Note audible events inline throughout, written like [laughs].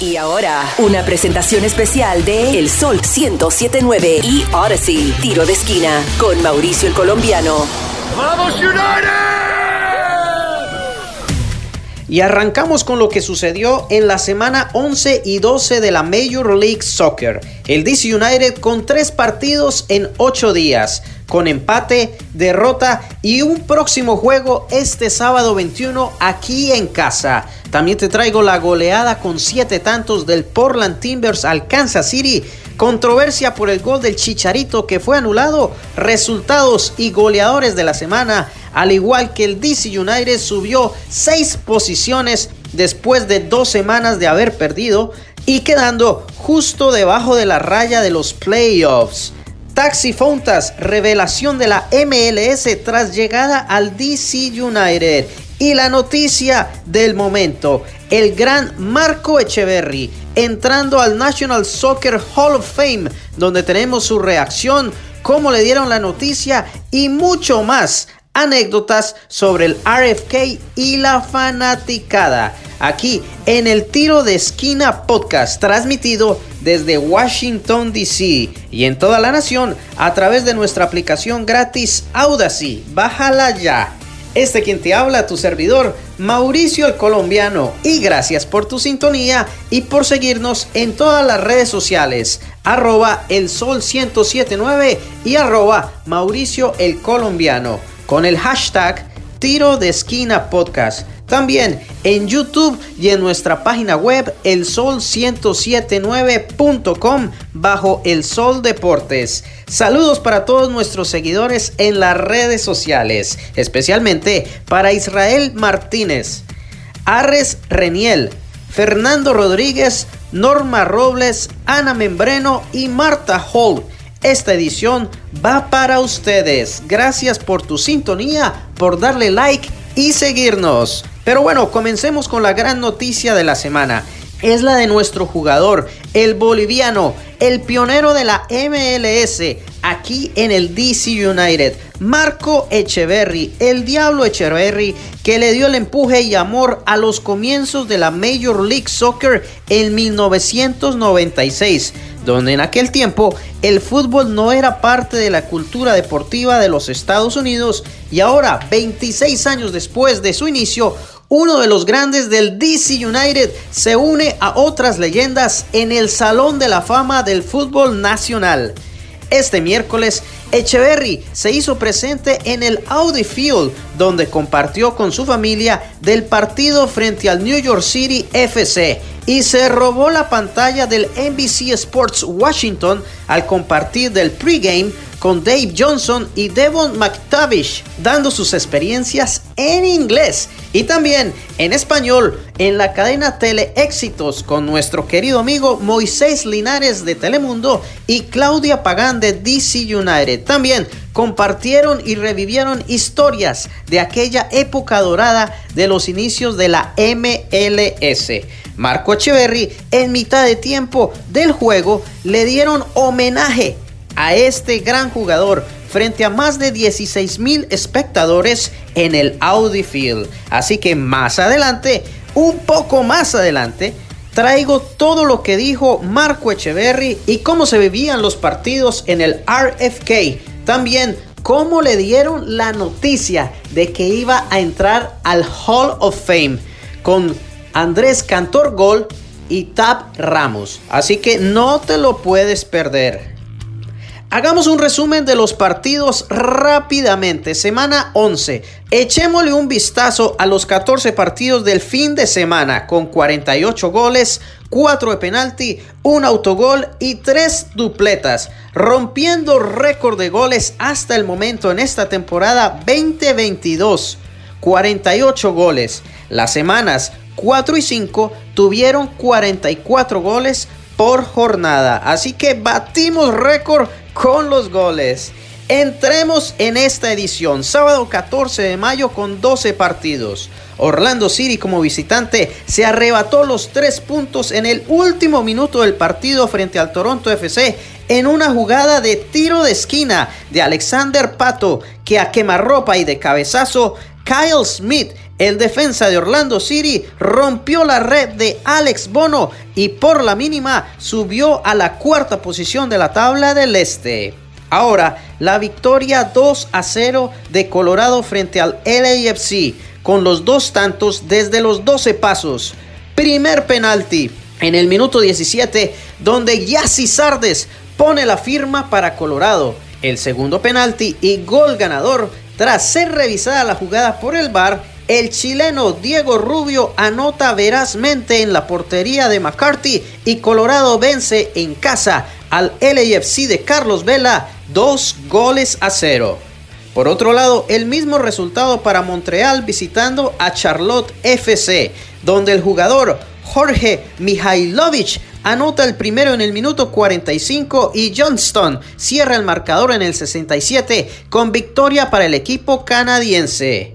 Y ahora, una presentación especial de El Sol 1079 y Odyssey, tiro de esquina, con Mauricio el Colombiano. ¡Vamos United! Y arrancamos con lo que sucedió en la semana 11 y 12 de la Major League Soccer. El DC United con tres partidos en ocho días, con empate, derrota y un próximo juego este sábado 21 aquí en casa. También te traigo la goleada con siete tantos del Portland Timbers al Kansas City. Controversia por el gol del Chicharito que fue anulado. Resultados y goleadores de la semana al igual que el DC United subió 6 posiciones después de dos semanas de haber perdido y quedando justo debajo de la raya de los playoffs. Taxi Fontas, revelación de la MLS tras llegada al DC United. Y la noticia del momento, el gran Marco Echeverry entrando al National Soccer Hall of Fame, donde tenemos su reacción, cómo le dieron la noticia y mucho más anécdotas sobre el RFK y la fanaticada. Aquí en el Tiro de Esquina Podcast, transmitido desde Washington, D.C. y en toda la nación a través de nuestra aplicación gratis Audacy. Bájala ya. Este quien te habla, tu servidor, Mauricio el Colombiano. Y gracias por tu sintonía y por seguirnos en todas las redes sociales. Arroba el sol 1079 y arroba Mauricio el Colombiano con el hashtag Tiro de Esquina Podcast. También en YouTube y en nuestra página web elsol1079.com bajo El Sol Deportes. Saludos para todos nuestros seguidores en las redes sociales, especialmente para Israel Martínez, Arres Reniel, Fernando Rodríguez, Norma Robles, Ana Membreno y Marta Holt esta edición va para ustedes. Gracias por tu sintonía, por darle like y seguirnos. Pero bueno, comencemos con la gran noticia de la semana. Es la de nuestro jugador, el boliviano, el pionero de la MLS, aquí en el DC United, Marco Echeverry, el Diablo Echeverry, que le dio el empuje y amor a los comienzos de la Major League Soccer en 1996 donde en aquel tiempo el fútbol no era parte de la cultura deportiva de los Estados Unidos y ahora, 26 años después de su inicio, uno de los grandes del DC United se une a otras leyendas en el Salón de la Fama del Fútbol Nacional. Este miércoles, Echeverry se hizo presente en el Audi Field, donde compartió con su familia del partido frente al New York City FC y se robó la pantalla del NBC Sports Washington al compartir del pregame con Dave Johnson y Devon McTavish, dando sus experiencias en inglés y también en español en la cadena Tele Éxitos con nuestro querido amigo Moisés Linares de Telemundo y Claudia Pagán de DC United. También compartieron y revivieron historias de aquella época dorada de los inicios de la MLS. Marco Echeverry en mitad de tiempo del juego le dieron homenaje a este gran jugador frente a más de 16 mil espectadores en el Audi Field. Así que más adelante, un poco más adelante, traigo todo lo que dijo Marco Echeverry y cómo se vivían los partidos en el RFK. También cómo le dieron la noticia de que iba a entrar al Hall of Fame con Andrés Cantor Gol y Tab Ramos. Así que no te lo puedes perder. Hagamos un resumen de los partidos rápidamente. Semana 11. Echémosle un vistazo a los 14 partidos del fin de semana con 48 goles, 4 de penalti, un autogol y 3 dupletas, rompiendo récord de goles hasta el momento en esta temporada 2022. 48 goles. Las semanas 4 y 5 tuvieron 44 goles por jornada. Así que batimos récord con los goles. Entremos en esta edición, sábado 14 de mayo con 12 partidos. Orlando City como visitante se arrebató los 3 puntos en el último minuto del partido frente al Toronto FC en una jugada de tiro de esquina de Alexander Pato que a quemarropa y de cabezazo Kyle Smith el defensa de Orlando City rompió la red de Alex Bono y por la mínima subió a la cuarta posición de la tabla del este. Ahora, la victoria 2 a 0 de Colorado frente al LAFC con los dos tantos desde los 12 pasos. Primer penalti en el minuto 17 donde Yassi Sardes pone la firma para Colorado. El segundo penalti y gol ganador tras ser revisada la jugada por el VAR el chileno Diego Rubio anota verazmente en la portería de McCarthy y Colorado vence en casa al LAFC de Carlos Vela dos goles a cero. Por otro lado, el mismo resultado para Montreal visitando a Charlotte FC, donde el jugador Jorge Mihailovic anota el primero en el minuto 45 y Johnston cierra el marcador en el 67 con victoria para el equipo canadiense.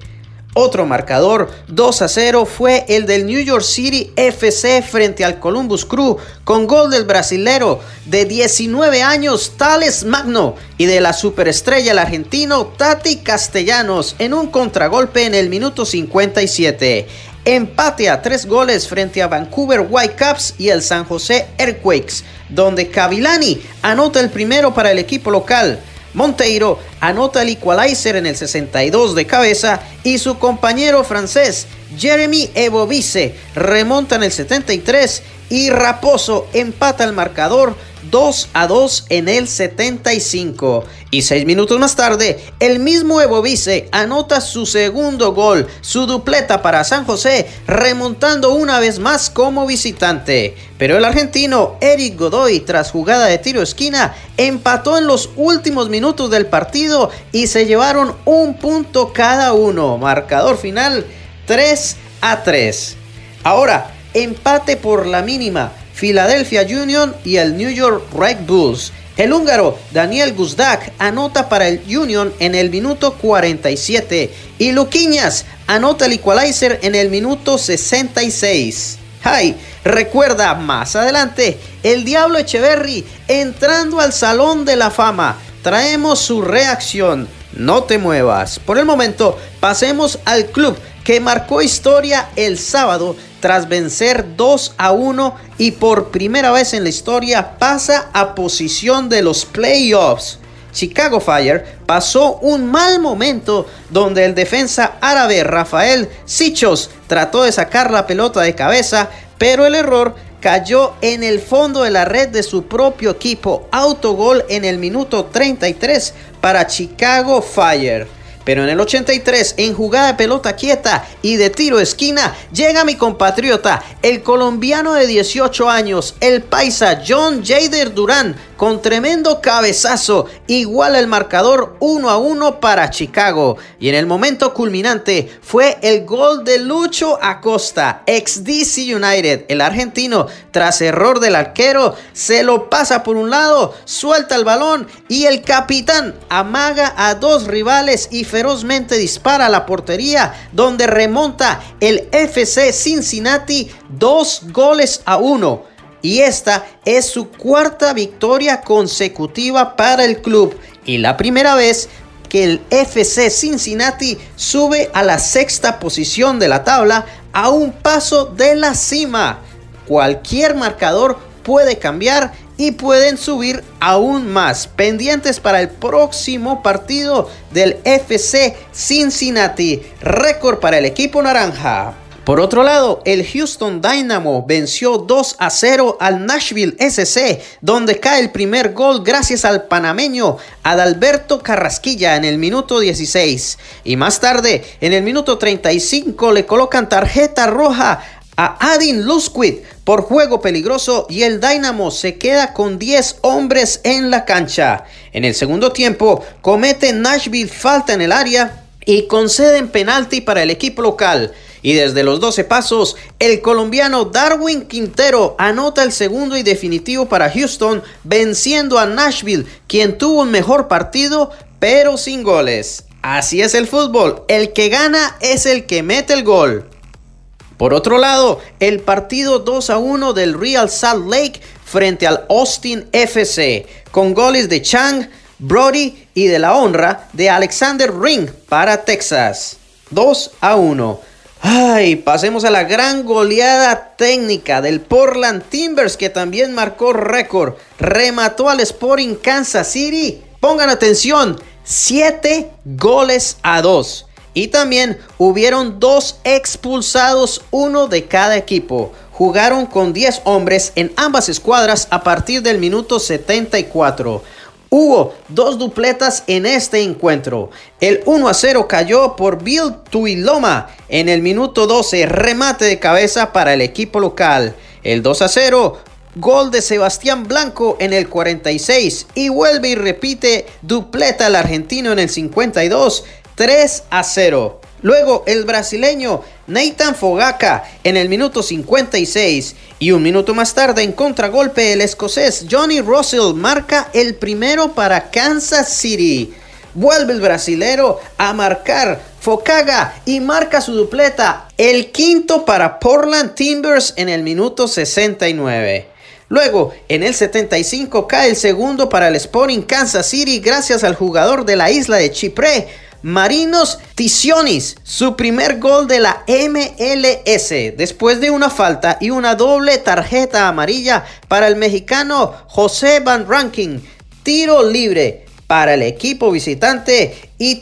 Otro marcador 2 a 0 fue el del New York City FC frente al Columbus Crew con gol del brasilero de 19 años Tales Magno y de la superestrella el argentino Tati Castellanos en un contragolpe en el minuto 57. Empate a tres goles frente a Vancouver Whitecaps y el San José Earthquakes, donde Cavilani anota el primero para el equipo local. Monteiro anota el equalizer en el 62 de cabeza y su compañero francés Jeremy Ebovice remonta en el 73 y Raposo empata el marcador 2 a 2 en el 75. Y seis minutos más tarde, el mismo Evo Vice anota su segundo gol, su dupleta para San José, remontando una vez más como visitante. Pero el argentino Eric Godoy, tras jugada de tiro esquina, empató en los últimos minutos del partido y se llevaron un punto cada uno. Marcador final 3 a 3. Ahora, empate por la mínima. Philadelphia Union y el New York Red Bulls. El húngaro Daniel Guzdak anota para el Union en el minuto 47 y Luquiñas anota el equalizer en el minuto 66. Ay, recuerda más adelante el Diablo Echeverry entrando al Salón de la Fama. Traemos su reacción. No te muevas. Por el momento, pasemos al club que marcó historia el sábado tras vencer 2 a 1 y por primera vez en la historia pasa a posición de los playoffs. Chicago Fire pasó un mal momento donde el defensa árabe Rafael Sichos trató de sacar la pelota de cabeza, pero el error cayó en el fondo de la red de su propio equipo. Autogol en el minuto 33 para Chicago Fire. Pero en el 83, en jugada de pelota quieta y de tiro esquina, llega mi compatriota, el colombiano de 18 años, el paisa John Jader Durán, con tremendo cabezazo, igual el marcador 1 a 1 para Chicago. Y en el momento culminante fue el gol de Lucho Acosta, ex DC United. El argentino, tras error del arquero, se lo pasa por un lado, suelta el balón y el capitán amaga a dos rivales y ferozmente dispara la portería, donde remonta el FC Cincinnati dos goles a uno y esta es su cuarta victoria consecutiva para el club y la primera vez que el FC Cincinnati sube a la sexta posición de la tabla a un paso de la cima. Cualquier marcador puede cambiar y pueden subir aún más. Pendientes para el próximo partido del FC Cincinnati. Récord para el equipo naranja. Por otro lado, el Houston Dynamo venció 2 a 0 al Nashville SC, donde cae el primer gol gracias al panameño Adalberto Carrasquilla en el minuto 16. Y más tarde, en el minuto 35, le colocan tarjeta roja a Adin Lusquid por juego peligroso y el Dynamo se queda con 10 hombres en la cancha. En el segundo tiempo, comete Nashville falta en el área y conceden penalti para el equipo local. Y desde los 12 pasos, el colombiano Darwin Quintero anota el segundo y definitivo para Houston, venciendo a Nashville, quien tuvo un mejor partido, pero sin goles. Así es el fútbol, el que gana es el que mete el gol. Por otro lado, el partido 2 a 1 del Real Salt Lake frente al Austin FC, con goles de Chang, Brody y de la honra de Alexander Ring para Texas. 2 a 1. Ay, pasemos a la gran goleada técnica del Portland Timbers que también marcó récord. Remató al Sporting Kansas City. Pongan atención, 7 goles a 2. Y también hubieron dos expulsados, uno de cada equipo. Jugaron con 10 hombres en ambas escuadras a partir del minuto 74. Hubo dos dupletas en este encuentro. El 1 a 0 cayó por Bill Tuiloma en el minuto 12, remate de cabeza para el equipo local. El 2 a 0 Gol de Sebastián Blanco en el 46 y vuelve y repite dupleta al argentino en el 52, 3 a 0. Luego el brasileño Nathan Fogaca en el minuto 56 y un minuto más tarde en contragolpe el escocés Johnny Russell marca el primero para Kansas City. Vuelve el brasilero a marcar Focaga y marca su dupleta, el quinto para Portland Timbers en el minuto 69. Luego, en el 75 cae el segundo para el Sporting Kansas City gracias al jugador de la isla de Chipre, Marinos Ticionis, su primer gol de la MLS, después de una falta y una doble tarjeta amarilla para el mexicano José Van Ranking. Tiro libre para el equipo visitante y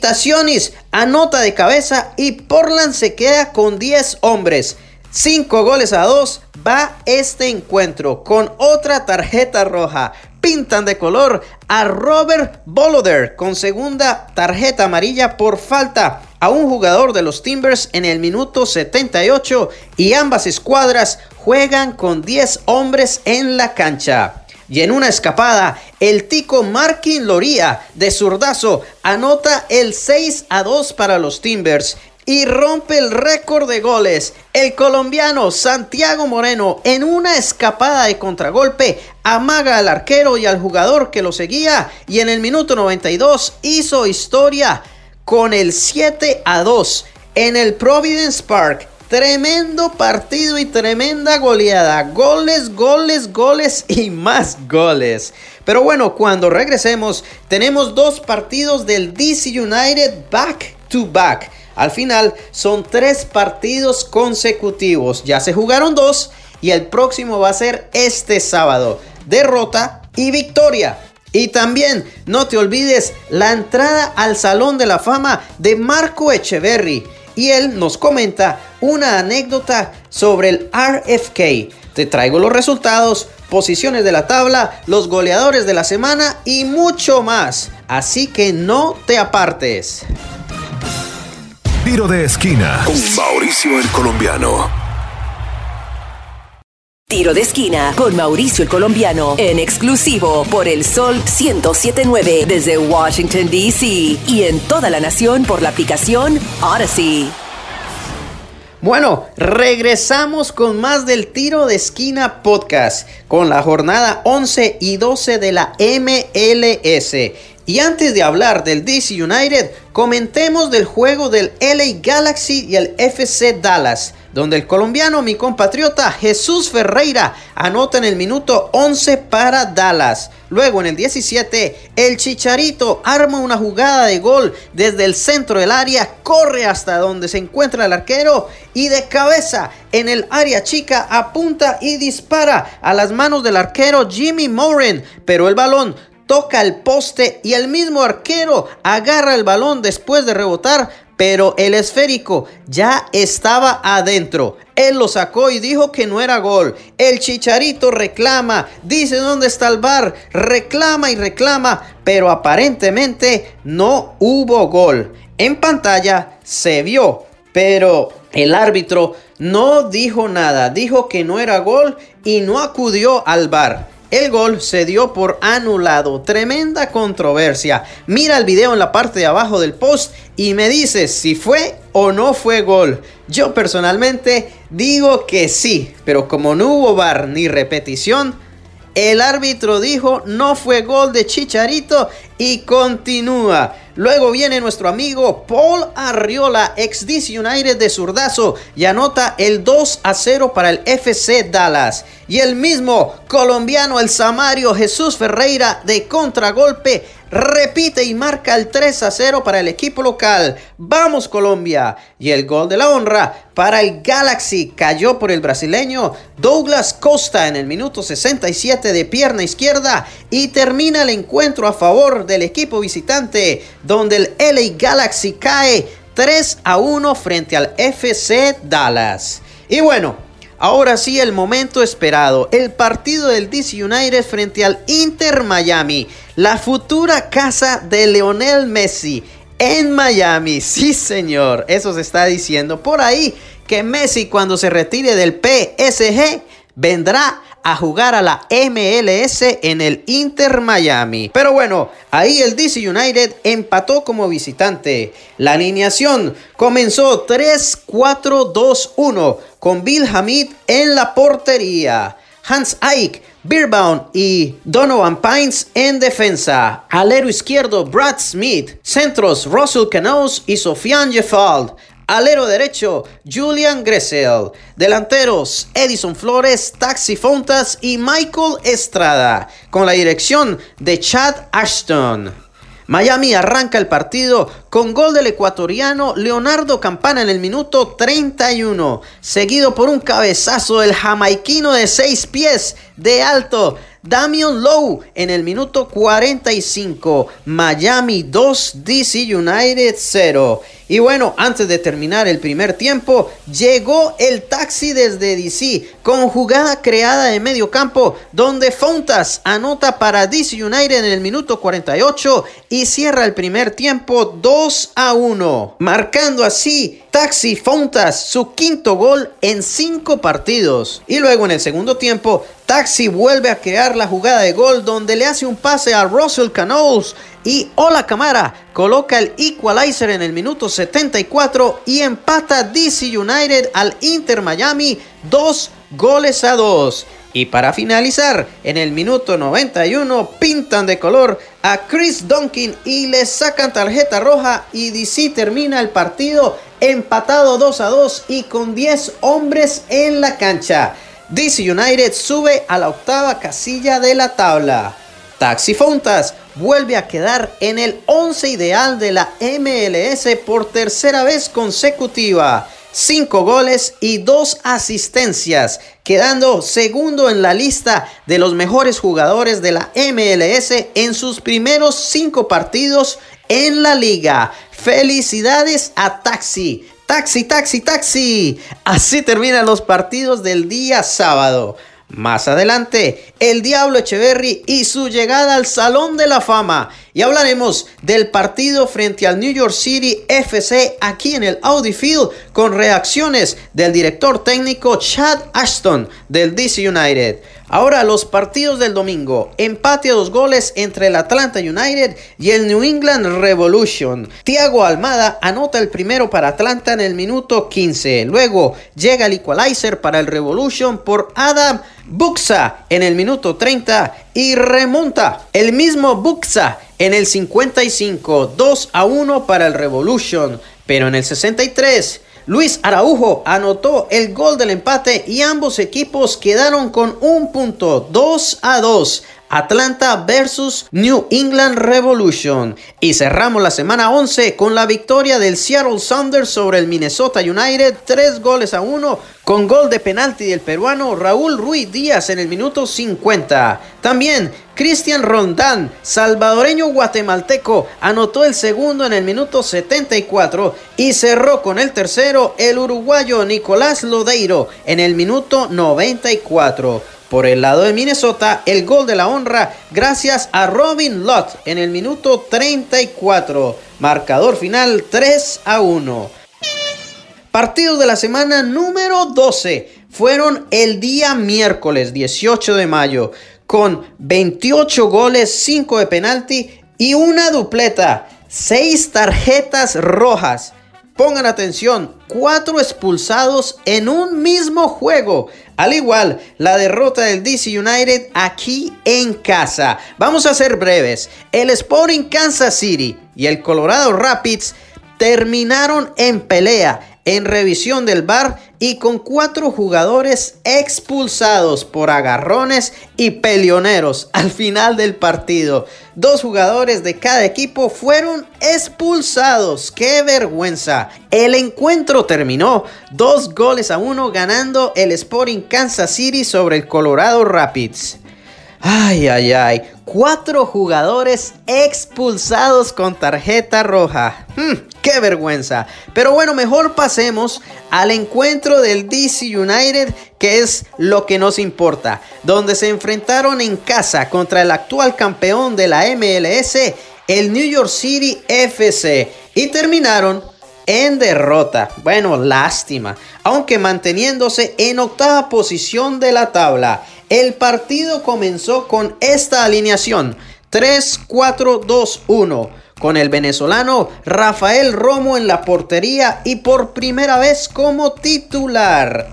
anota de cabeza y Portland se queda con 10 hombres. 5 goles a 2 va este encuentro con otra tarjeta roja. Pintan de color a Robert Boloder con segunda tarjeta amarilla por falta a un jugador de los Timbers en el minuto 78 y ambas escuadras juegan con 10 hombres en la cancha. Y en una escapada, el tico Markin Loría de zurdazo anota el 6 a 2 para los Timbers y rompe el récord de goles. El colombiano Santiago Moreno en una escapada de contragolpe amaga al arquero y al jugador que lo seguía y en el minuto 92 hizo historia con el 7 a 2 en el Providence Park. Tremendo partido y tremenda goleada. Goles, goles, goles y más goles. Pero bueno, cuando regresemos tenemos dos partidos del DC United back to back. Al final son tres partidos consecutivos. Ya se jugaron dos y el próximo va a ser este sábado. Derrota y victoria. Y también no te olvides la entrada al Salón de la Fama de Marco Echeverry. Y él nos comenta una anécdota sobre el RFK. Te traigo los resultados, posiciones de la tabla, los goleadores de la semana y mucho más. Así que no te apartes. Tiro de esquina con Mauricio el Colombiano. Tiro de esquina con Mauricio el Colombiano en exclusivo por el Sol 1079 desde Washington, D.C. y en toda la nación por la aplicación Odyssey. Bueno, regresamos con más del Tiro de Esquina Podcast, con la jornada 11 y 12 de la MLS. Y antes de hablar del DC United, comentemos del juego del LA Galaxy y el FC Dallas, donde el colombiano, mi compatriota Jesús Ferreira, anota en el minuto 11 para Dallas. Luego en el 17, el Chicharito arma una jugada de gol desde el centro del área, corre hasta donde se encuentra el arquero y de cabeza en el área chica apunta y dispara a las manos del arquero Jimmy Moran, pero el balón toca el poste y el mismo arquero agarra el balón después de rebotar, pero el esférico ya estaba adentro. Él lo sacó y dijo que no era gol. El chicharito reclama, dice dónde está el bar, reclama y reclama, pero aparentemente no hubo gol. En pantalla se vio, pero el árbitro no dijo nada, dijo que no era gol y no acudió al bar. El gol se dio por anulado. Tremenda controversia. Mira el video en la parte de abajo del post y me dices si fue o no fue gol. Yo personalmente digo que sí, pero como no hubo bar ni repetición, el árbitro dijo no fue gol de Chicharito y continúa. Luego viene nuestro amigo Paul Arriola, ex DC United de Zurdazo, y anota el 2 a 0 para el FC Dallas. Y el mismo colombiano, el Samario Jesús Ferreira, de contragolpe, repite y marca el 3 a 0 para el equipo local. Vamos Colombia. Y el gol de la honra para el Galaxy cayó por el brasileño Douglas Costa en el minuto 67 de pierna izquierda y termina el encuentro a favor del equipo visitante donde el LA Galaxy cae 3 a 1 frente al FC Dallas. Y bueno, Ahora sí, el momento esperado, el partido del DC United frente al Inter Miami, la futura casa de Leonel Messi en Miami. [laughs] Sí, señor, eso se está diciendo por ahí que Messi cuando se retire del PSG vendrá a jugar a la MLS en el Inter Miami. Pero bueno, ahí el DC United empató como visitante. La alineación comenzó 3-4-2-1 con Bill Hamid en la portería. Hans Eick, Beerbaum y Donovan Pines en defensa. Alero izquierdo Brad Smith. Centros Russell Canoes y Sofian Jeffald. Alero derecho, Julian Gressel. Delanteros, Edison Flores, Taxi Fontas y Michael Estrada. Con la dirección de Chad Ashton. Miami arranca el partido con gol del ecuatoriano Leonardo Campana en el minuto 31, seguido por un cabezazo del jamaiquino de 6 pies de alto Damian Lowe en el minuto 45. Miami 2, DC United 0. Y bueno, antes de terminar el primer tiempo, llegó el taxi desde DC con jugada creada de medio campo donde Fontas anota para DC United en el minuto 48 y cierra el primer tiempo 2 a 1, marcando así Taxi Fontas su quinto gol en cinco partidos. Y luego en el segundo tiempo, Taxi vuelve a crear la jugada de gol donde le hace un pase a Russell Canoes y Ola Camara coloca el equalizer en el minuto 74 y empata DC United al Inter Miami 2 goles a 2. Y para finalizar, en el minuto 91 pintan de color a Chris Duncan y le sacan tarjeta roja y DC termina el partido empatado 2 a 2 y con 10 hombres en la cancha. DC United sube a la octava casilla de la tabla. Taxi Fontas vuelve a quedar en el 11 ideal de la MLS por tercera vez consecutiva. 5 goles y 2 asistencias, quedando segundo en la lista de los mejores jugadores de la MLS en sus primeros 5 partidos en la liga. Felicidades a Taxi. Taxi, taxi, taxi. Así terminan los partidos del día sábado. Más adelante, el Diablo Echeverry y su llegada al Salón de la Fama. Y hablaremos del partido frente al New York City FC aquí en el Audi Field con reacciones del director técnico Chad Ashton del DC United. Ahora los partidos del domingo. Empate a dos goles entre el Atlanta United y el New England Revolution. Thiago Almada anota el primero para Atlanta en el minuto 15. Luego llega el equalizer para el Revolution por Adam Buxa en el minuto 30 y remonta el mismo Buxa en el 55. 2 a 1 para el Revolution. Pero en el 63 Luis Araujo anotó el gol del empate y ambos equipos quedaron con un punto 2 a 2. Atlanta versus New England Revolution. Y cerramos la semana 11 con la victoria del Seattle Sounders sobre el Minnesota United, 3 goles a 1 con gol de penalti del peruano Raúl Ruiz Díaz en el minuto 50. También Cristian Rondán, salvadoreño guatemalteco, anotó el segundo en el minuto 74 y cerró con el tercero el uruguayo Nicolás Lodeiro en el minuto 94. Por el lado de Minnesota, el gol de la honra gracias a Robin Lott en el minuto 34. Marcador final 3 a 1. Partidos de la semana número 12 fueron el día miércoles 18 de mayo con 28 goles, 5 de penalti y una dupleta, 6 tarjetas rojas. Pongan atención, cuatro expulsados en un mismo juego. Al igual, la derrota del DC United aquí en casa. Vamos a ser breves. El Sporting Kansas City y el Colorado Rapids terminaron en pelea en revisión del bar y con cuatro jugadores expulsados por agarrones y peleoneros al final del partido. Dos jugadores de cada equipo fueron expulsados. ¡Qué vergüenza! El encuentro terminó dos goles a uno ganando el Sporting Kansas City sobre el Colorado Rapids. Ay, ay, ay. Cuatro jugadores expulsados con tarjeta roja. Hmm, ¡Qué vergüenza! Pero bueno, mejor pasemos al encuentro del DC United, que es lo que nos importa. Donde se enfrentaron en casa contra el actual campeón de la MLS, el New York City FC. Y terminaron en derrota. Bueno, lástima. Aunque manteniéndose en octava posición de la tabla. El partido comenzó con esta alineación 3-4-2-1 con el venezolano Rafael Romo en la portería y por primera vez como titular.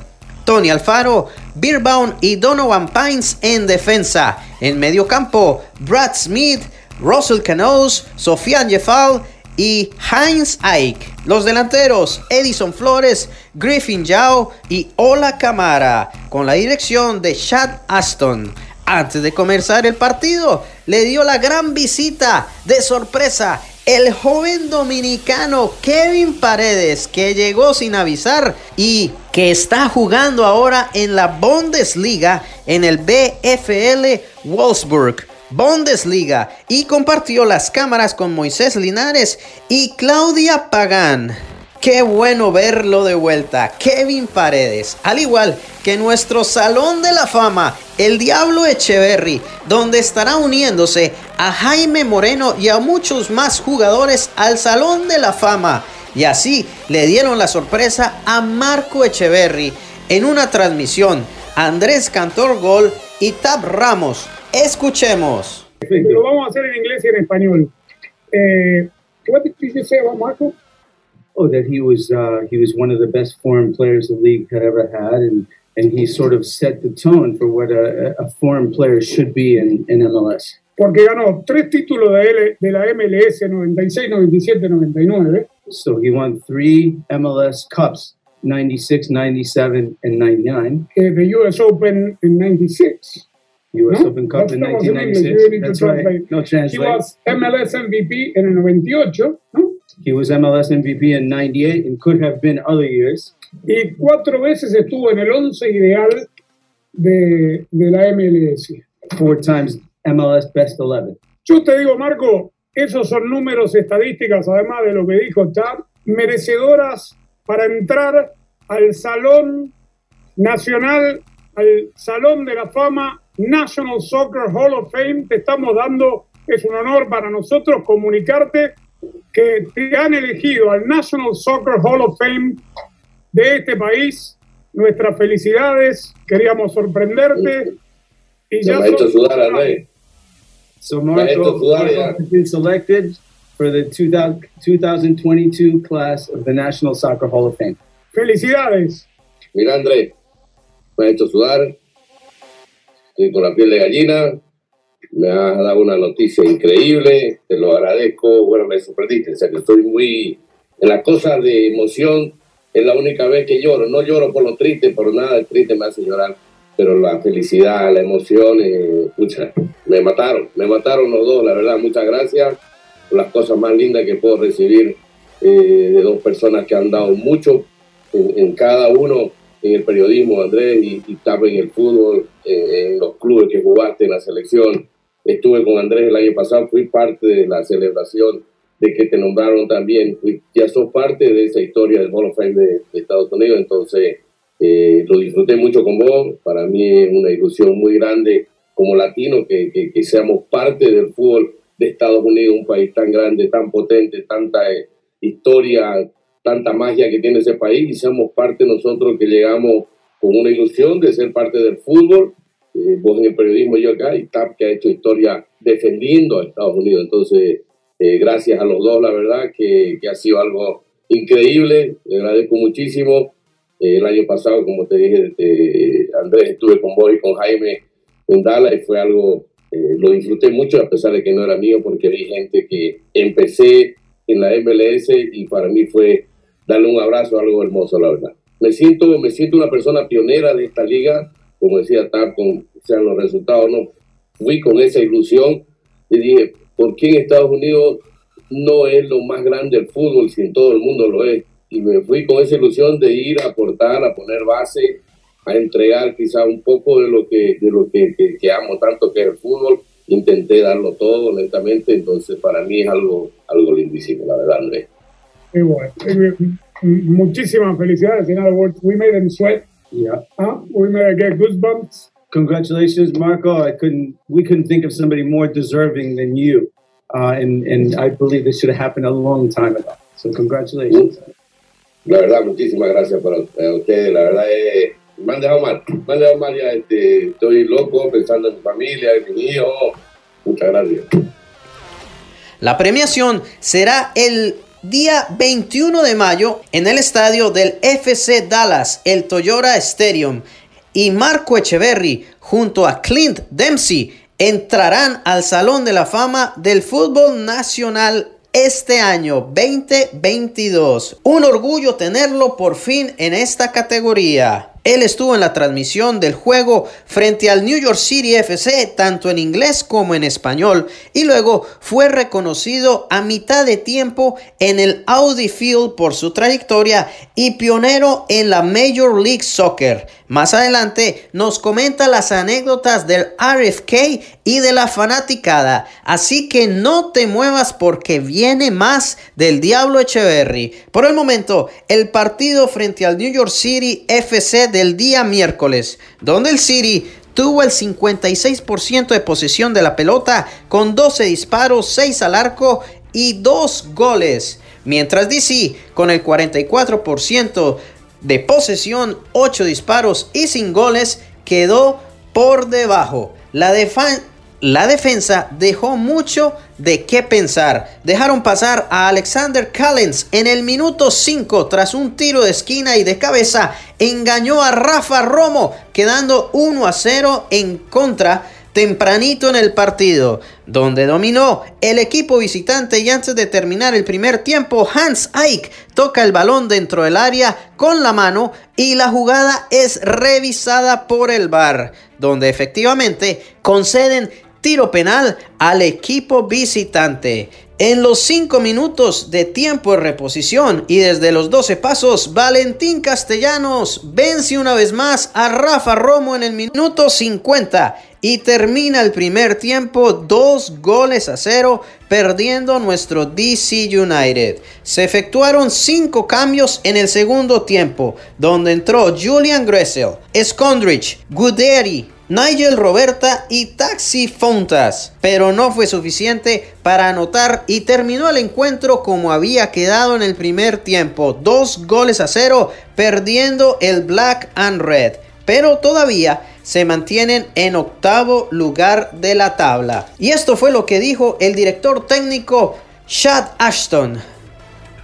Tony Alfaro, Beerbaum y Donovan Pines en defensa. En medio campo, Brad Smith, Russell Canoes, Sofian Jeffal y Heinz Ike. Los delanteros Edison Flores, Griffin Yao y Ola Camara, con la dirección de Chad Aston. Antes de comenzar el partido, le dio la gran visita de sorpresa el joven dominicano Kevin Paredes, que llegó sin avisar y que está jugando ahora en la Bundesliga en el BFL Wolfsburg. Bundesliga y compartió las cámaras con Moisés Linares y Claudia Pagán. Qué bueno verlo de vuelta, Kevin Paredes, al igual que nuestro Salón de la Fama, el Diablo Echeverry, donde estará uniéndose a Jaime Moreno y a muchos más jugadores al Salón de la Fama. Y así le dieron la sorpresa a Marco Echeverry en una transmisión. Andrés Cantor Gol y Tab Ramos Escuchemos. Lo vamos a hacer en inglés y en español. Eh, what did you say about Marco? Oh, that he was uh, he was one of the best foreign players the league had ever had, and and he sort of set the tone for what a, a foreign player should be in, in MLS. Porque ganó tres títulos de, L, de la MLS 96, 97, 99. So he won three MLS Cups, 96, 97, and 99. Uh, the US Open in 96. US Open Cup in 1996. That's right. No translate. He was MLS MVP en el 98, ¿no? He was MLS MVP in 98 and could have been other years. Y cuatro veces estuvo en el once ideal de, de la MLS. Four times MLS Best 11. Yo te digo, Marco, esos son números, estadísticas, además de lo que dijo Chad, merecedoras para entrar al Salón Nacional, al Salón de la Fama National Soccer Hall of Fame. Te estamos dando, es un honor para nosotros comunicarte que te han elegido al National Soccer Hall of Fame de este país. Nuestras felicidades, queríamos sorprenderte. Y ya me sudar, André. So Marco, has been selected for the 2022 class of the National Soccer Hall of Fame. Felicidades. Mira, André, me ha hecho sudar estoy con la piel de gallina, me has dado una noticia increíble, te lo agradezco, bueno, me sorprendiste, o sea que estoy muy en la cosa de emoción, es la única vez que lloro, no lloro por lo triste, por nada de triste me hace llorar, pero la felicidad, la emoción, eh, me mataron, me mataron los dos, la verdad, muchas gracias. Por las cosas más lindas que puedo recibir eh, de dos personas que han dado mucho en, en cada uno en el periodismo, Andrés, y, y en el fútbol, en los clubes que jugaste, en la selección. Estuve con Andrés el año pasado, fui parte de la celebración de que te nombraron también. ya sos parte de esa historia del Hall of Fame de, Estados Unidos, entonces eh, lo disfruté mucho con vos. Para mí es una ilusión muy grande como latino que, que, seamos parte del fútbol de Estados Unidos, un país tan grande, tan potente, tanta eh, historia, tanta magia que tiene ese país y seamos parte nosotros que llegamos con una ilusión de ser parte del fútbol, eh, vos en el periodismo yo acá, y TAP que ha hecho historia defendiendo a Estados Unidos. Entonces, eh, gracias a los dos, la verdad, que, que, ha sido algo increíble, le agradezco muchísimo. Eh, el año pasado, como te dije, Andrés, estuve con vos y con Jaime en Dallas y fue algo, lo disfruté mucho a pesar de que no era mío porque vi gente que empecé en la MLS y para mí fue darle un abrazo, algo hermoso, la verdad. Me siento, me siento una persona pionera de esta liga, como decía Tar, con sean los resultados, no. Fui con esa ilusión y dije, ¿por qué en Estados Unidos no es lo más grande el fútbol si en todo el mundo lo es? Y me fui con esa ilusión de ir a aportar, a poner base, a entregar quizá un poco de lo que, de lo que, que, amo tanto que es el fútbol. Intenté darlo todo, honestamente, entonces para mí es algo, algo lindísimo, la verdad, Andrés. Qué. Eh, muchísimas felicidades. In other words, we made them sweat. Yeah. Huh? We made them get goosebumps. Congratulations, Marco. I couldn't. We couldn't think of somebody more deserving than you. Uh, and and I believe this should have happened a long time ago. So congratulations. La verdad, muchísimas gracias para ustedes. La verdad es me han dejado mal, me han dejado mal ya, este, estoy loco pensando en mi familia, en mi hijo. Muchas gracias. La premiación será el día 21 de mayo en el estadio del FC Dallas, el Toyota Stadium. Y Marco Echeverry junto a Clint Dempsey entrarán al Salón de la Fama del Fútbol Nacional este año 2022. Un orgullo tenerlo por fin en esta categoría. Él estuvo en la transmisión del juego frente al New York City FC tanto en inglés como en español y luego fue reconocido a mitad de tiempo en el Audi Field por su trayectoria y pionero en la Major League Soccer. Más adelante nos comenta las anécdotas del RFK y de la fanaticada, así que no te muevas porque viene más del Diablo Echeverry. Por el momento, el partido frente al New York City FC del día miércoles, donde el City tuvo el 56% de posesión de la pelota con 12 disparos, 6 al arco y 2 goles. Mientras DC con el 44% de posesión, 8 disparos y sin goles quedó por debajo. La, la defensa dejó mucho de qué pensar. Dejaron pasar a Alexander Callens en el minuto 5 tras un tiro de esquina y de cabeza. Engañó a Rafa Romo quedando 1 a 0 en contra tempranito en el partido, donde dominó el equipo visitante y antes de terminar el primer tiempo, Hans Eick toca el balón dentro del área con la mano y la jugada es revisada por el VAR, donde efectivamente conceden tiro penal al equipo visitante. En los 5 minutos de tiempo de reposición y desde los 12 pasos, Valentín Castellanos vence una vez más a Rafa Romo en el minuto 50 y termina el primer tiempo dos goles a cero, perdiendo nuestro DC United. Se efectuaron cinco cambios en el segundo tiempo, donde entró Julian Gressel, Scondrich, Guderi, Nigel Roberta y Taxi Fontas, pero no fue suficiente para anotar y terminó el encuentro como había quedado en el primer tiempo, dos goles a cero, perdiendo el Black and Red, pero todavía se mantienen en octavo lugar de la tabla. Y esto fue lo que dijo el director técnico Chad Ashton.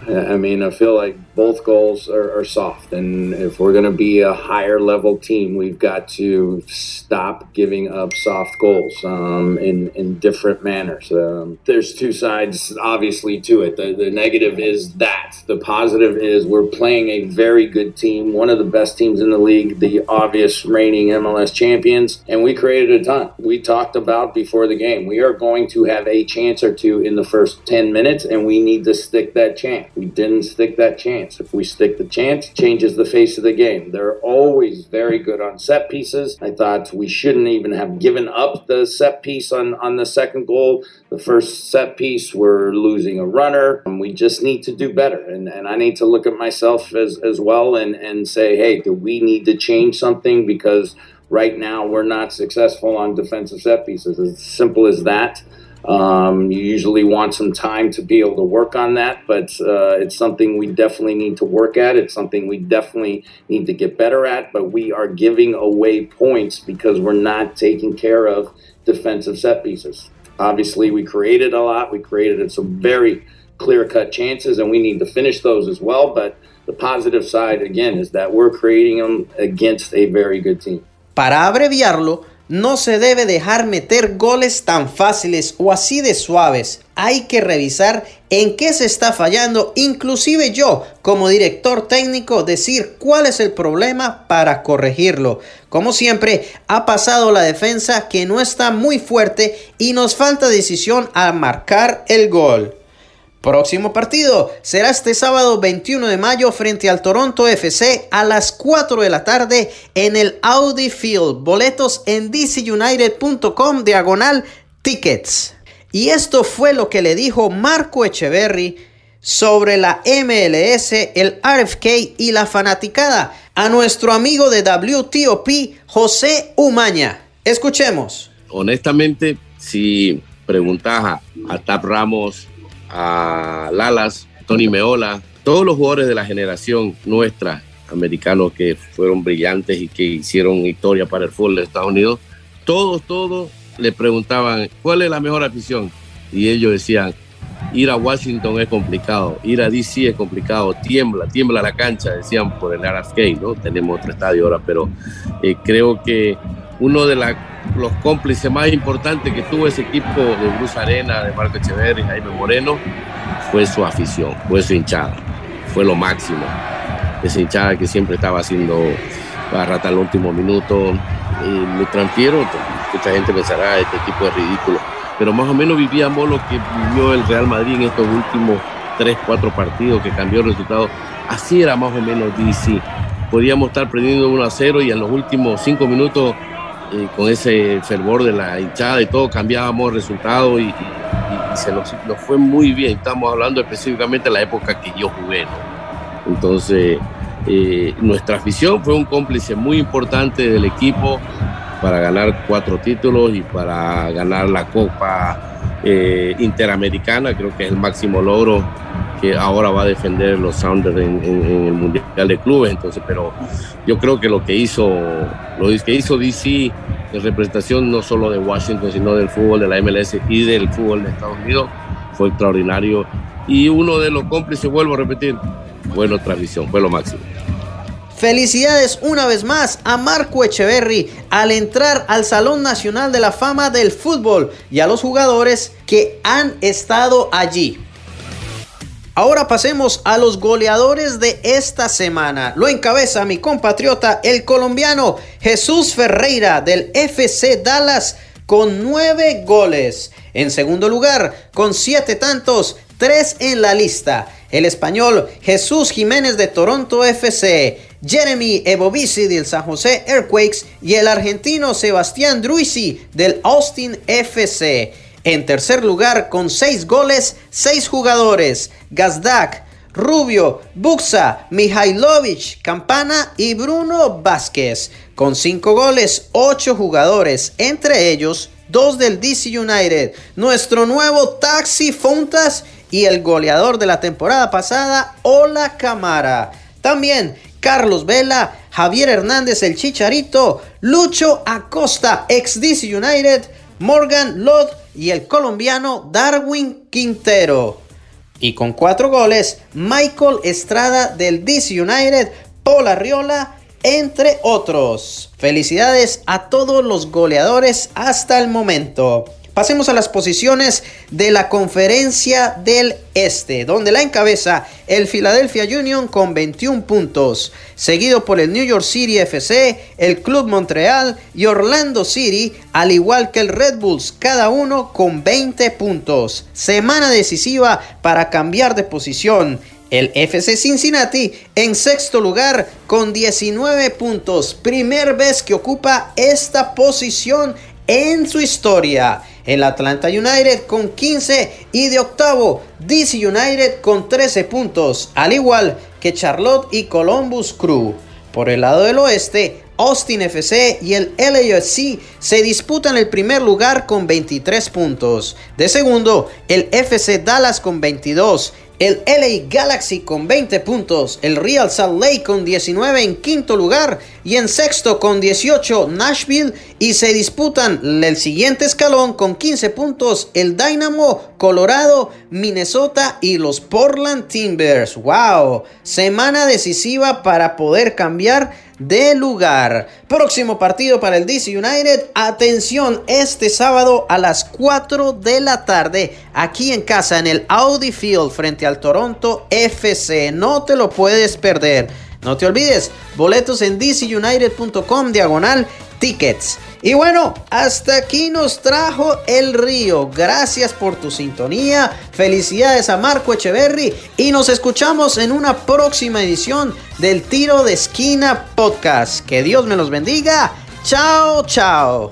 I mean, I feel like both goals are, are soft. And if we're going to be a higher level team, we've got to stop giving up soft goals um, in, in different manners. Um, there's two sides, obviously, to it. The, the negative is that. The positive is we're playing a very good team, one of the best teams in the league, the obvious reigning MLS champions, and we created a ton. We talked about before the game. We are going to have a chance or two in the first 10 minutes, and we need to stick that chance. We didn't stick that chance If we stick the chance, changes the face of the game. They're always very good on set pieces. I thought we shouldn't even have given up the set piece on, on the second goal. The first set piece, we're losing a runner. And we just need to do better. And, and I need to look at myself as, as well and, and say, hey, do we need to change something? Because right now we're not successful on defensive set pieces. As simple as that. Um, you usually want some time to be able to work on that, but uh, it's something we definitely need to work at. It's something we definitely need to get better at, but we are giving away points because we're not taking care of defensive set pieces. Obviously, we created a lot. We created some very clear cut chances, and we need to finish those as well. But the positive side, again, is that we're creating them against a very good team. Para abreviarlo, no se debe dejar meter goles tan fáciles o así de suaves. Hay que revisar en qué se está fallando, inclusive yo como director técnico decir cuál es el problema para corregirlo. Como siempre, ha pasado la defensa que no está muy fuerte y nos falta decisión a marcar el gol. Próximo partido será este sábado 21 de mayo frente al Toronto FC a las 4 de la tarde en el Audi Field. Boletos en dcunited.com diagonal tickets. Y esto fue lo que le dijo Marco Echeverry sobre la MLS, el RFK y la fanaticada a nuestro amigo de WTOP, José Umaña. Escuchemos. Honestamente, si preguntas a, a Tap Ramos, a Lalas, Tony Meola, todos los jugadores de la generación nuestra, americanos que fueron brillantes y que hicieron historia para el fútbol de Estados Unidos, todos, todos le preguntaban cuál es la mejor afición. Y ellos decían, ir a Washington es complicado, ir a DC es complicado, tiembla, tiembla la cancha, decían por el RFK, ¿no? Tenemos otro estadio ahora, pero eh, creo que uno de los cómplices más importantes que tuvo ese equipo de Bruce Arena, de Marco Echeverri, Jaime Moreno, fue su afición, fue su hinchada, fue lo máximo. Esa hinchada que siempre estaba haciendo barra hasta el último minuto. Y me transfiero, mucha gente pensará, este tipo es ridículo, pero más o menos vivíamos lo que vivió el Real Madrid en estos últimos 3, 4 partidos que cambió el resultado. Así era más o menos DC. Podíamos estar perdiendo 1 a 0 y en los últimos 5 minutos con ese fervor de la hinchada y todo, cambiábamos el resultado y, se nos, fue muy bien. Estamos hablando específicamente de la época que yo jugué. Entonces, eh, nuestra afición fue un cómplice muy importante del equipo para ganar cuatro títulos y para ganar la Copa eh, Interamericana, creo que es el máximo logro que ahora va a defender los Sounders en, el Mundial de Clubes. Entonces, pero yo creo que lo que hizo, lo que hizo DC en representación no solo de Washington, sino del fútbol de la MLS y del fútbol de Estados Unidos fue extraordinario. Y uno de los cómplices, vuelvo a repetir, fue nuestra visión, fue lo máximo. Felicidades una vez más a Marco Echeverry al entrar al Salón Nacional de la Fama del Fútbol y a los jugadores que han estado allí. Ahora pasemos a los goleadores de esta semana. Lo encabeza mi compatriota, el colombiano Jesús Ferreira del FC Dallas con nueve goles. En segundo lugar, con siete tantos, tres en la lista. El español Jesús Jiménez de Toronto FC, Jeremy Ebovici del San José Earthquakes y el argentino Sebastián Druisi del Austin FC. En tercer lugar, con seis goles, seis jugadores, Gazdak, Rubio, Buxa, Mihailovic, Campana y Bruno Vázquez. Con cinco goles, ocho jugadores, entre ellos dos del DC United, nuestro nuevo Taxi Fontas y el goleador de la temporada pasada, Ola Camara. También Carlos Vela, Javier Hernández el Chicharito, Lucho Acosta, ex DC United, Morgan Lod y el colombiano Darwin Quintero. Y con cuatro goles, Michael Estrada del DC United, Paul Arriola, entre otros. Felicidades a todos los goleadores hasta el momento. Pasemos a las posiciones de la conferencia del Este, donde la encabeza el Philadelphia Union con 21 puntos, seguido por el New York City FC, el Club Montreal y Orlando City, al igual que el Red Bulls, cada uno con 20 puntos. Semana decisiva para cambiar de posición. El FC Cincinnati en sexto lugar con 19 puntos. Primer vez que ocupa esta posición en su historia. El Atlanta United con 15 y de octavo DC United con 13 puntos, al igual que Charlotte y Columbus Crew. Por el lado del oeste, Austin FC y el LAFC se disputan el primer lugar con 23 puntos. De segundo, el FC Dallas con 22, el LA Galaxy con 20 puntos, el Real Salt Lake con 19 en quinto lugar y en sexto con 18 Nashville y se disputan el siguiente escalón con 15 puntos el Dynamo, Colorado, Minnesota y los Portland Timbers. ¡Wow! Semana decisiva para poder cambiar de lugar. Próximo partido para el DC United. Atención, este sábado a las 4 de la tarde, aquí en casa, en el Audi Field, frente al Toronto FC. No te lo puedes perder. No te olvides, boletos en dcunited.com diagonal tickets. Y bueno, hasta aquí nos trajo el río. Gracias por tu sintonía. Felicidades a Marco Echeverry y nos escuchamos en una próxima edición del Tiro de Esquina Podcast. Que Dios me los bendiga. Chao, chao.